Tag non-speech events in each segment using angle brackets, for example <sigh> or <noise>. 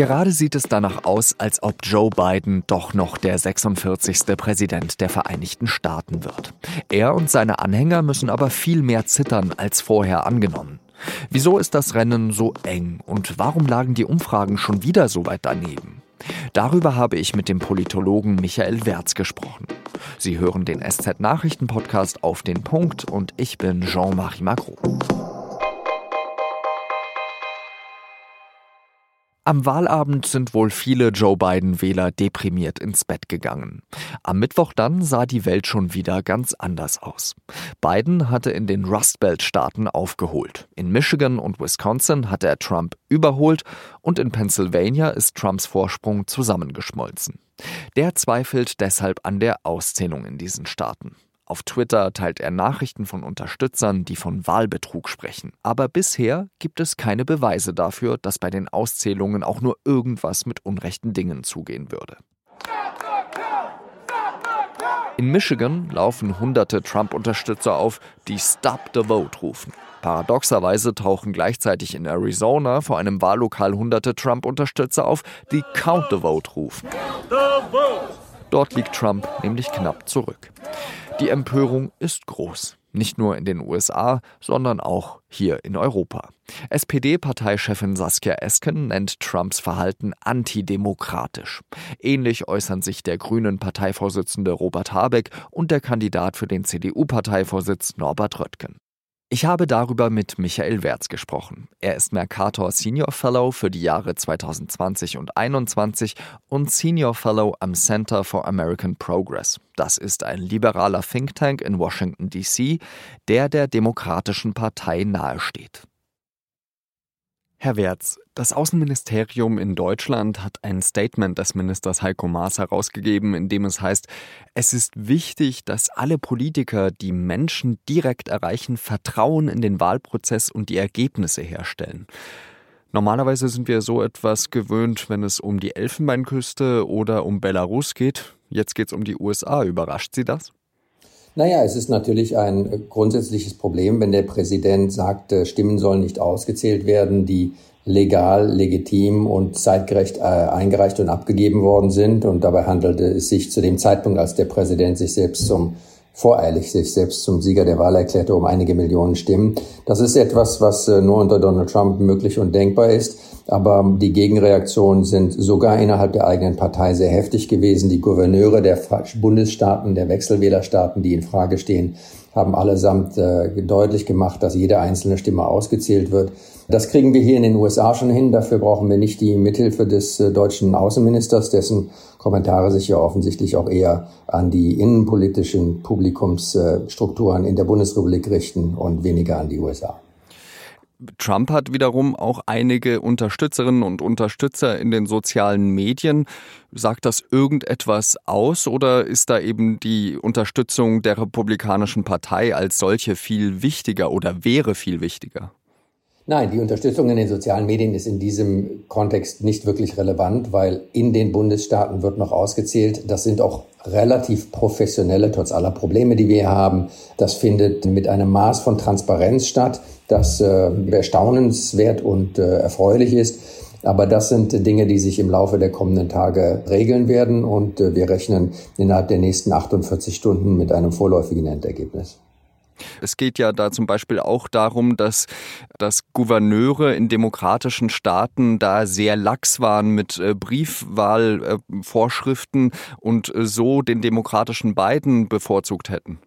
Gerade sieht es danach aus, als ob Joe Biden doch noch der 46. Präsident der Vereinigten Staaten wird. Er und seine Anhänger müssen aber viel mehr zittern als vorher angenommen. Wieso ist das Rennen so eng und warum lagen die Umfragen schon wieder so weit daneben? Darüber habe ich mit dem Politologen Michael Wertz gesprochen. Sie hören den SZ-Nachrichten-Podcast auf den Punkt und ich bin Jean-Marie Macron. Am Wahlabend sind wohl viele Joe Biden-Wähler deprimiert ins Bett gegangen. Am Mittwoch dann sah die Welt schon wieder ganz anders aus. Biden hatte in den Rust Belt-Staaten aufgeholt. In Michigan und Wisconsin hatte er Trump überholt und in Pennsylvania ist Trumps Vorsprung zusammengeschmolzen. Der zweifelt deshalb an der Auszählung in diesen Staaten. Auf Twitter teilt er Nachrichten von Unterstützern, die von Wahlbetrug sprechen. Aber bisher gibt es keine Beweise dafür, dass bei den Auszählungen auch nur irgendwas mit unrechten Dingen zugehen würde. In Michigan laufen hunderte Trump-Unterstützer auf, die Stop the Vote rufen. Paradoxerweise tauchen gleichzeitig in Arizona vor einem Wahllokal hunderte Trump-Unterstützer auf, die Count the Vote rufen. Dort liegt Trump nämlich knapp zurück. Die Empörung ist groß. Nicht nur in den USA, sondern auch hier in Europa. SPD-Parteichefin Saskia Esken nennt Trumps Verhalten antidemokratisch. Ähnlich äußern sich der grünen Parteivorsitzende Robert Habeck und der Kandidat für den CDU-Parteivorsitz Norbert Röttgen. Ich habe darüber mit Michael Wertz gesprochen. Er ist Mercator Senior Fellow für die Jahre 2020 und 2021 und Senior Fellow am Center for American Progress. Das ist ein liberaler Think Tank in Washington, D.C., der der Demokratischen Partei nahesteht. Herr Wertz, das Außenministerium in Deutschland hat ein Statement des Ministers Heiko Maas herausgegeben, in dem es heißt, es ist wichtig, dass alle Politiker, die Menschen direkt erreichen, Vertrauen in den Wahlprozess und die Ergebnisse herstellen. Normalerweise sind wir so etwas gewöhnt, wenn es um die Elfenbeinküste oder um Belarus geht. Jetzt geht es um die USA. Überrascht Sie das? Naja, es ist natürlich ein grundsätzliches Problem, wenn der Präsident sagt, äh, Stimmen sollen nicht ausgezählt werden, die legal, legitim und zeitgerecht äh, eingereicht und abgegeben worden sind. Und dabei handelte es sich zu dem Zeitpunkt, als der Präsident sich selbst zum voreilig sich selbst zum Sieger der Wahl erklärte um einige Millionen Stimmen. Das ist etwas, was äh, nur unter Donald Trump möglich und denkbar ist. Aber die Gegenreaktionen sind sogar innerhalb der eigenen Partei sehr heftig gewesen. Die Gouverneure der Bundesstaaten, der Wechselwählerstaaten, die in Frage stehen, haben allesamt äh, deutlich gemacht, dass jede einzelne Stimme ausgezählt wird. Das kriegen wir hier in den USA schon hin. Dafür brauchen wir nicht die Mithilfe des äh, deutschen Außenministers, dessen Kommentare sich ja offensichtlich auch eher an die innenpolitischen Publikumsstrukturen in der Bundesrepublik richten und weniger an die USA. Trump hat wiederum auch einige Unterstützerinnen und Unterstützer in den sozialen Medien. Sagt das irgendetwas aus oder ist da eben die Unterstützung der Republikanischen Partei als solche viel wichtiger oder wäre viel wichtiger? Nein, die Unterstützung in den sozialen Medien ist in diesem Kontext nicht wirklich relevant, weil in den Bundesstaaten wird noch ausgezählt. Das sind auch relativ professionelle, trotz aller Probleme, die wir haben. Das findet mit einem Maß von Transparenz statt, das äh, erstaunenswert und äh, erfreulich ist. Aber das sind Dinge, die sich im Laufe der kommenden Tage regeln werden und äh, wir rechnen innerhalb der nächsten 48 Stunden mit einem vorläufigen Endergebnis. Es geht ja da zum Beispiel auch darum, dass, dass Gouverneure in demokratischen Staaten da sehr lax waren mit äh, Briefwahlvorschriften und äh, so den demokratischen Biden bevorzugt hätten.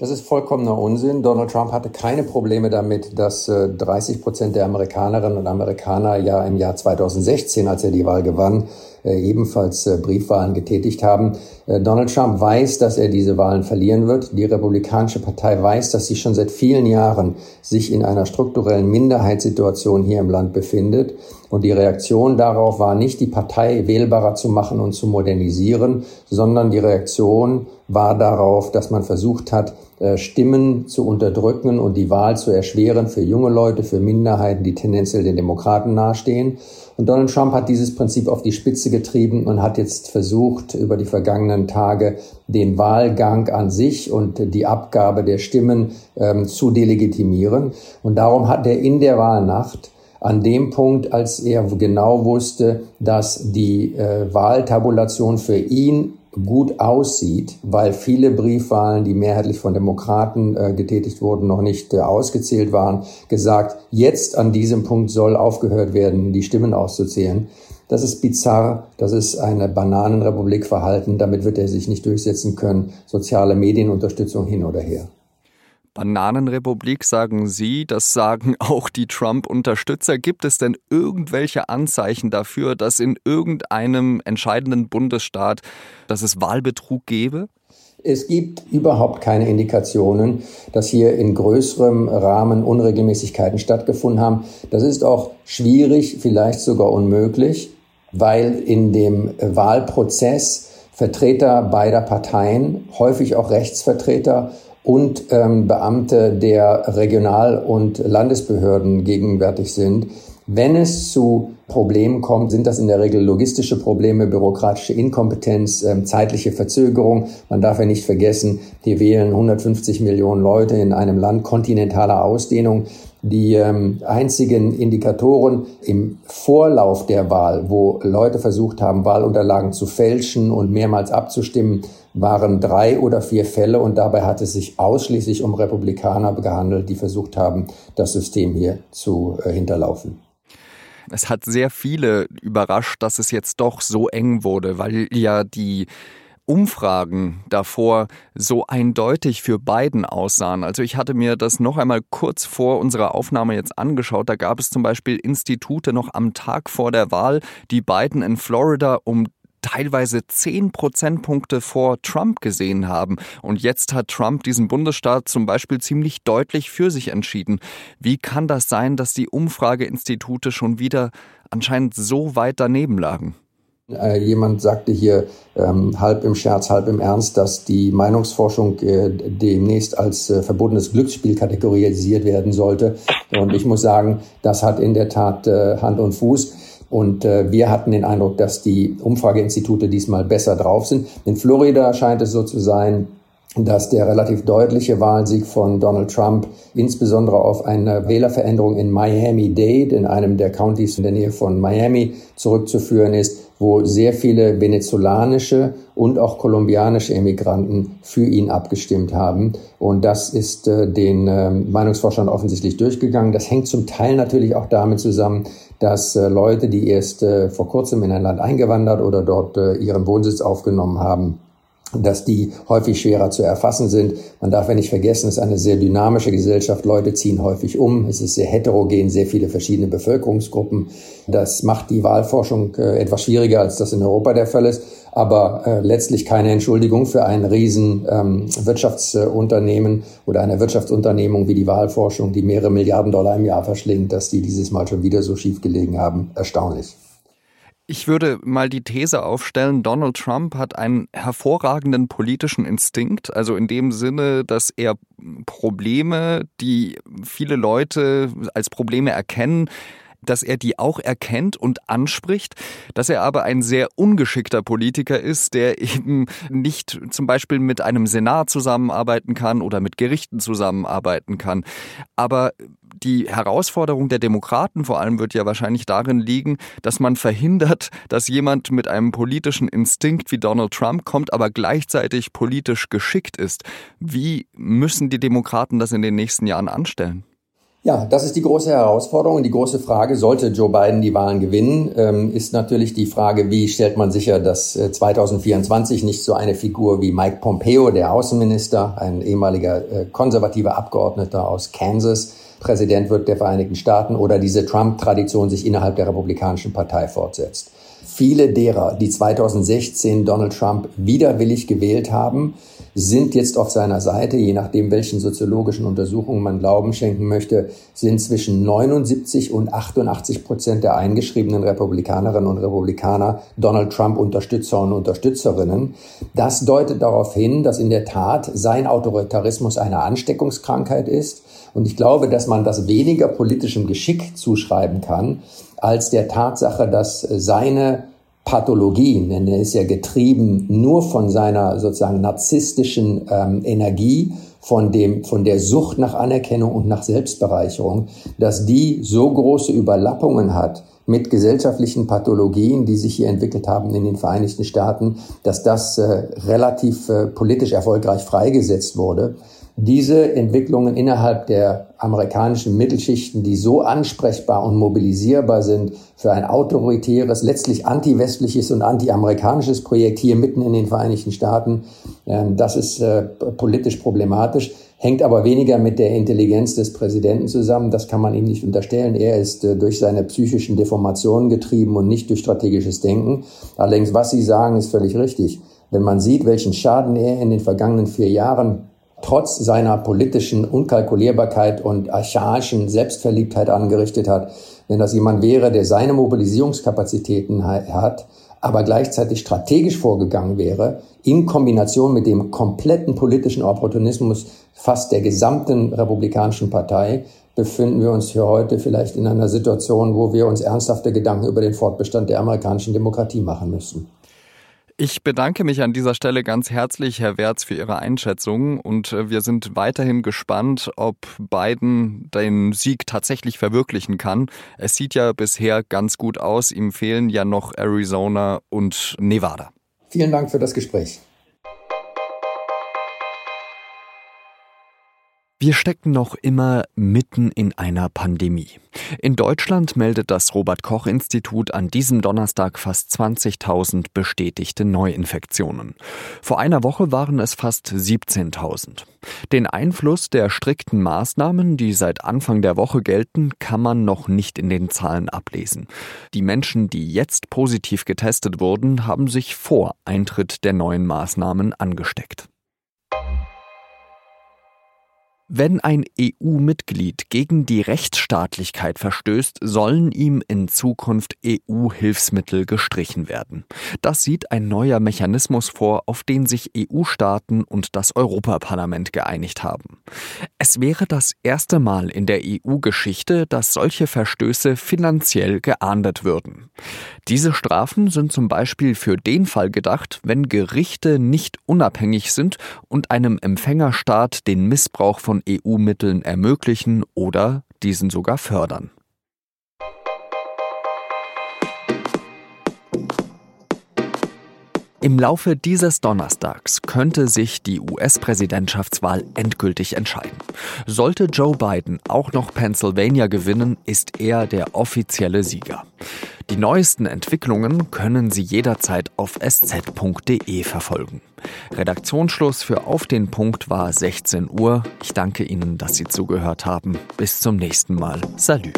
Das ist vollkommener Unsinn. Donald Trump hatte keine Probleme damit, dass 30 äh, Prozent der Amerikanerinnen und Amerikaner ja im Jahr 2016, als er die Wahl gewann, äh, ebenfalls äh, Briefwahlen getätigt haben. Donald Trump weiß, dass er diese Wahlen verlieren wird. Die Republikanische Partei weiß, dass sie schon seit vielen Jahren sich in einer strukturellen Minderheitssituation hier im Land befindet. Und die Reaktion darauf war nicht, die Partei wählbarer zu machen und zu modernisieren, sondern die Reaktion war darauf, dass man versucht hat, äh, Stimmen zu unterdrücken und die Wahl zu erschweren für junge Leute, für Minderheiten, die tendenziell den Demokraten nahestehen. Und Donald Trump hat dieses Prinzip auf die Spitze getrieben und hat jetzt versucht, über die vergangenen Tage den Wahlgang an sich und die Abgabe der Stimmen ähm, zu delegitimieren. Und darum hat er in der Wahlnacht an dem Punkt, als er genau wusste, dass die äh, Wahltabulation für ihn gut aussieht, weil viele Briefwahlen, die mehrheitlich von Demokraten äh, getätigt wurden, noch nicht äh, ausgezählt waren, gesagt, jetzt an diesem Punkt soll aufgehört werden, die Stimmen auszuzählen. Das ist bizarr, das ist eine Bananenrepublik verhalten, damit wird er sich nicht durchsetzen können. Soziale Medienunterstützung hin oder her. Bananenrepublik sagen Sie, das sagen <laughs> auch die Trump-Unterstützer. Gibt es denn irgendwelche Anzeichen dafür, dass in irgendeinem entscheidenden Bundesstaat, dass es Wahlbetrug gäbe? Es gibt überhaupt keine Indikationen, dass hier in größerem Rahmen Unregelmäßigkeiten stattgefunden haben. Das ist auch schwierig, vielleicht sogar unmöglich, weil in dem Wahlprozess Vertreter beider Parteien, häufig auch Rechtsvertreter, und ähm, Beamte der Regional- und Landesbehörden gegenwärtig sind. Wenn es zu Problemen kommt, sind das in der Regel logistische Probleme, bürokratische Inkompetenz, äh, zeitliche Verzögerung. Man darf ja nicht vergessen, hier wählen 150 Millionen Leute in einem Land kontinentaler Ausdehnung. Die ähm, einzigen Indikatoren im Vorlauf der Wahl, wo Leute versucht haben, Wahlunterlagen zu fälschen und mehrmals abzustimmen, waren drei oder vier Fälle und dabei hat es sich ausschließlich um Republikaner gehandelt, die versucht haben, das System hier zu äh, hinterlaufen. Es hat sehr viele überrascht, dass es jetzt doch so eng wurde, weil ja die Umfragen davor so eindeutig für Biden aussahen. Also ich hatte mir das noch einmal kurz vor unserer Aufnahme jetzt angeschaut. Da gab es zum Beispiel Institute noch am Tag vor der Wahl, die Biden in Florida um teilweise zehn Prozentpunkte vor Trump gesehen haben. Und jetzt hat Trump diesen Bundesstaat zum Beispiel ziemlich deutlich für sich entschieden. Wie kann das sein, dass die Umfrageinstitute schon wieder anscheinend so weit daneben lagen? Äh, jemand sagte hier ähm, halb im Scherz, halb im Ernst, dass die Meinungsforschung äh, demnächst als äh, verbotenes Glücksspiel kategorisiert werden sollte. Und ich muss sagen, das hat in der Tat äh, Hand und Fuß. Und äh, wir hatten den Eindruck, dass die Umfrageinstitute diesmal besser drauf sind. In Florida scheint es so zu sein, dass der relativ deutliche Wahlsieg von Donald Trump insbesondere auf eine Wählerveränderung in Miami-Dade, in einem der Counties in der Nähe von Miami, zurückzuführen ist, wo sehr viele venezolanische und auch kolumbianische Emigranten für ihn abgestimmt haben. Und das ist äh, den äh, Meinungsforschern offensichtlich durchgegangen. Das hängt zum Teil natürlich auch damit zusammen, dass äh, Leute, die erst äh, vor kurzem in ein Land eingewandert oder dort äh, ihren Wohnsitz aufgenommen haben, dass die häufig schwerer zu erfassen sind. Man darf ja nicht vergessen, es ist eine sehr dynamische Gesellschaft. Leute ziehen häufig um. Es ist sehr heterogen, sehr viele verschiedene Bevölkerungsgruppen. Das macht die Wahlforschung äh, etwas schwieriger, als das in Europa der Fall ist. Aber äh, letztlich keine Entschuldigung für ein riesen ähm, Wirtschaftsunternehmen oder eine Wirtschaftsunternehmung wie die Wahlforschung, die mehrere Milliarden Dollar im Jahr verschlingt, dass die dieses Mal schon wieder so schief gelegen haben. Erstaunlich. Ich würde mal die These aufstellen, Donald Trump hat einen hervorragenden politischen Instinkt, also in dem Sinne, dass er Probleme, die viele Leute als Probleme erkennen, dass er die auch erkennt und anspricht, dass er aber ein sehr ungeschickter Politiker ist, der eben nicht zum Beispiel mit einem Senat zusammenarbeiten kann oder mit Gerichten zusammenarbeiten kann. Aber die Herausforderung der Demokraten vor allem wird ja wahrscheinlich darin liegen, dass man verhindert, dass jemand mit einem politischen Instinkt wie Donald Trump kommt, aber gleichzeitig politisch geschickt ist. Wie müssen die Demokraten das in den nächsten Jahren anstellen? Ja, das ist die große Herausforderung. Und die große Frage, sollte Joe Biden die Wahlen gewinnen, ähm, ist natürlich die Frage, wie stellt man sicher, dass 2024 äh, nicht so eine Figur wie Mike Pompeo, der Außenminister, ein ehemaliger äh, konservativer Abgeordneter aus Kansas, Präsident wird der Vereinigten Staaten oder diese Trump-Tradition sich innerhalb der Republikanischen Partei fortsetzt. Viele derer, die 2016 Donald Trump widerwillig gewählt haben, sind jetzt auf seiner Seite, je nachdem, welchen soziologischen Untersuchungen man Glauben schenken möchte, sind zwischen 79 und 88 Prozent der eingeschriebenen Republikanerinnen und Republikaner Donald Trump Unterstützer und Unterstützerinnen. Das deutet darauf hin, dass in der Tat sein Autoritarismus eine Ansteckungskrankheit ist. Und ich glaube, dass man das weniger politischem Geschick zuschreiben kann, als der Tatsache, dass seine Pathologien, denn er ist ja getrieben nur von seiner sozusagen narzisstischen ähm, Energie von dem, von der Sucht nach Anerkennung und nach Selbstbereicherung, dass die so große Überlappungen hat mit gesellschaftlichen Pathologien, die sich hier entwickelt haben in den Vereinigten Staaten, dass das äh, relativ äh, politisch erfolgreich freigesetzt wurde. Diese Entwicklungen innerhalb der amerikanischen Mittelschichten, die so ansprechbar und mobilisierbar sind für ein autoritäres, letztlich anti-westliches und anti-amerikanisches Projekt hier mitten in den Vereinigten Staaten, äh, das ist äh, politisch problematisch hängt aber weniger mit der Intelligenz des Präsidenten zusammen. Das kann man ihm nicht unterstellen. Er ist äh, durch seine psychischen Deformationen getrieben und nicht durch strategisches Denken. Allerdings, was Sie sagen, ist völlig richtig. Wenn man sieht, welchen Schaden er in den vergangenen vier Jahren trotz seiner politischen Unkalkulierbarkeit und archaischen Selbstverliebtheit angerichtet hat, wenn das jemand wäre, der seine Mobilisierungskapazitäten hat, aber gleichzeitig strategisch vorgegangen wäre, in Kombination mit dem kompletten politischen Opportunismus fast der gesamten Republikanischen Partei, befinden wir uns hier heute vielleicht in einer Situation, wo wir uns ernsthafte Gedanken über den Fortbestand der amerikanischen Demokratie machen müssen. Ich bedanke mich an dieser Stelle ganz herzlich, Herr Wertz, für Ihre Einschätzung und äh, wir sind weiterhin gespannt, ob Biden den Sieg tatsächlich verwirklichen kann. Es sieht ja bisher ganz gut aus. Ihm fehlen ja noch Arizona und Nevada. Vielen Dank für das Gespräch. Wir stecken noch immer mitten in einer Pandemie. In Deutschland meldet das Robert Koch Institut an diesem Donnerstag fast 20.000 bestätigte Neuinfektionen. Vor einer Woche waren es fast 17.000. Den Einfluss der strikten Maßnahmen, die seit Anfang der Woche gelten, kann man noch nicht in den Zahlen ablesen. Die Menschen, die jetzt positiv getestet wurden, haben sich vor Eintritt der neuen Maßnahmen angesteckt. Wenn ein EU-Mitglied gegen die Rechtsstaatlichkeit verstößt, sollen ihm in Zukunft EU-Hilfsmittel gestrichen werden. Das sieht ein neuer Mechanismus vor, auf den sich EU-Staaten und das Europaparlament geeinigt haben. Es wäre das erste Mal in der EU-Geschichte, dass solche Verstöße finanziell geahndet würden. Diese Strafen sind zum Beispiel für den Fall gedacht, wenn Gerichte nicht unabhängig sind und einem Empfängerstaat den Missbrauch EU-Mitteln ermöglichen oder diesen sogar fördern. Im Laufe dieses Donnerstags könnte sich die US-Präsidentschaftswahl endgültig entscheiden. Sollte Joe Biden auch noch Pennsylvania gewinnen, ist er der offizielle Sieger. Die neuesten Entwicklungen können Sie jederzeit auf sz.de verfolgen. Redaktionsschluss für Auf den Punkt war 16 Uhr. Ich danke Ihnen, dass Sie zugehört haben. Bis zum nächsten Mal. Salü.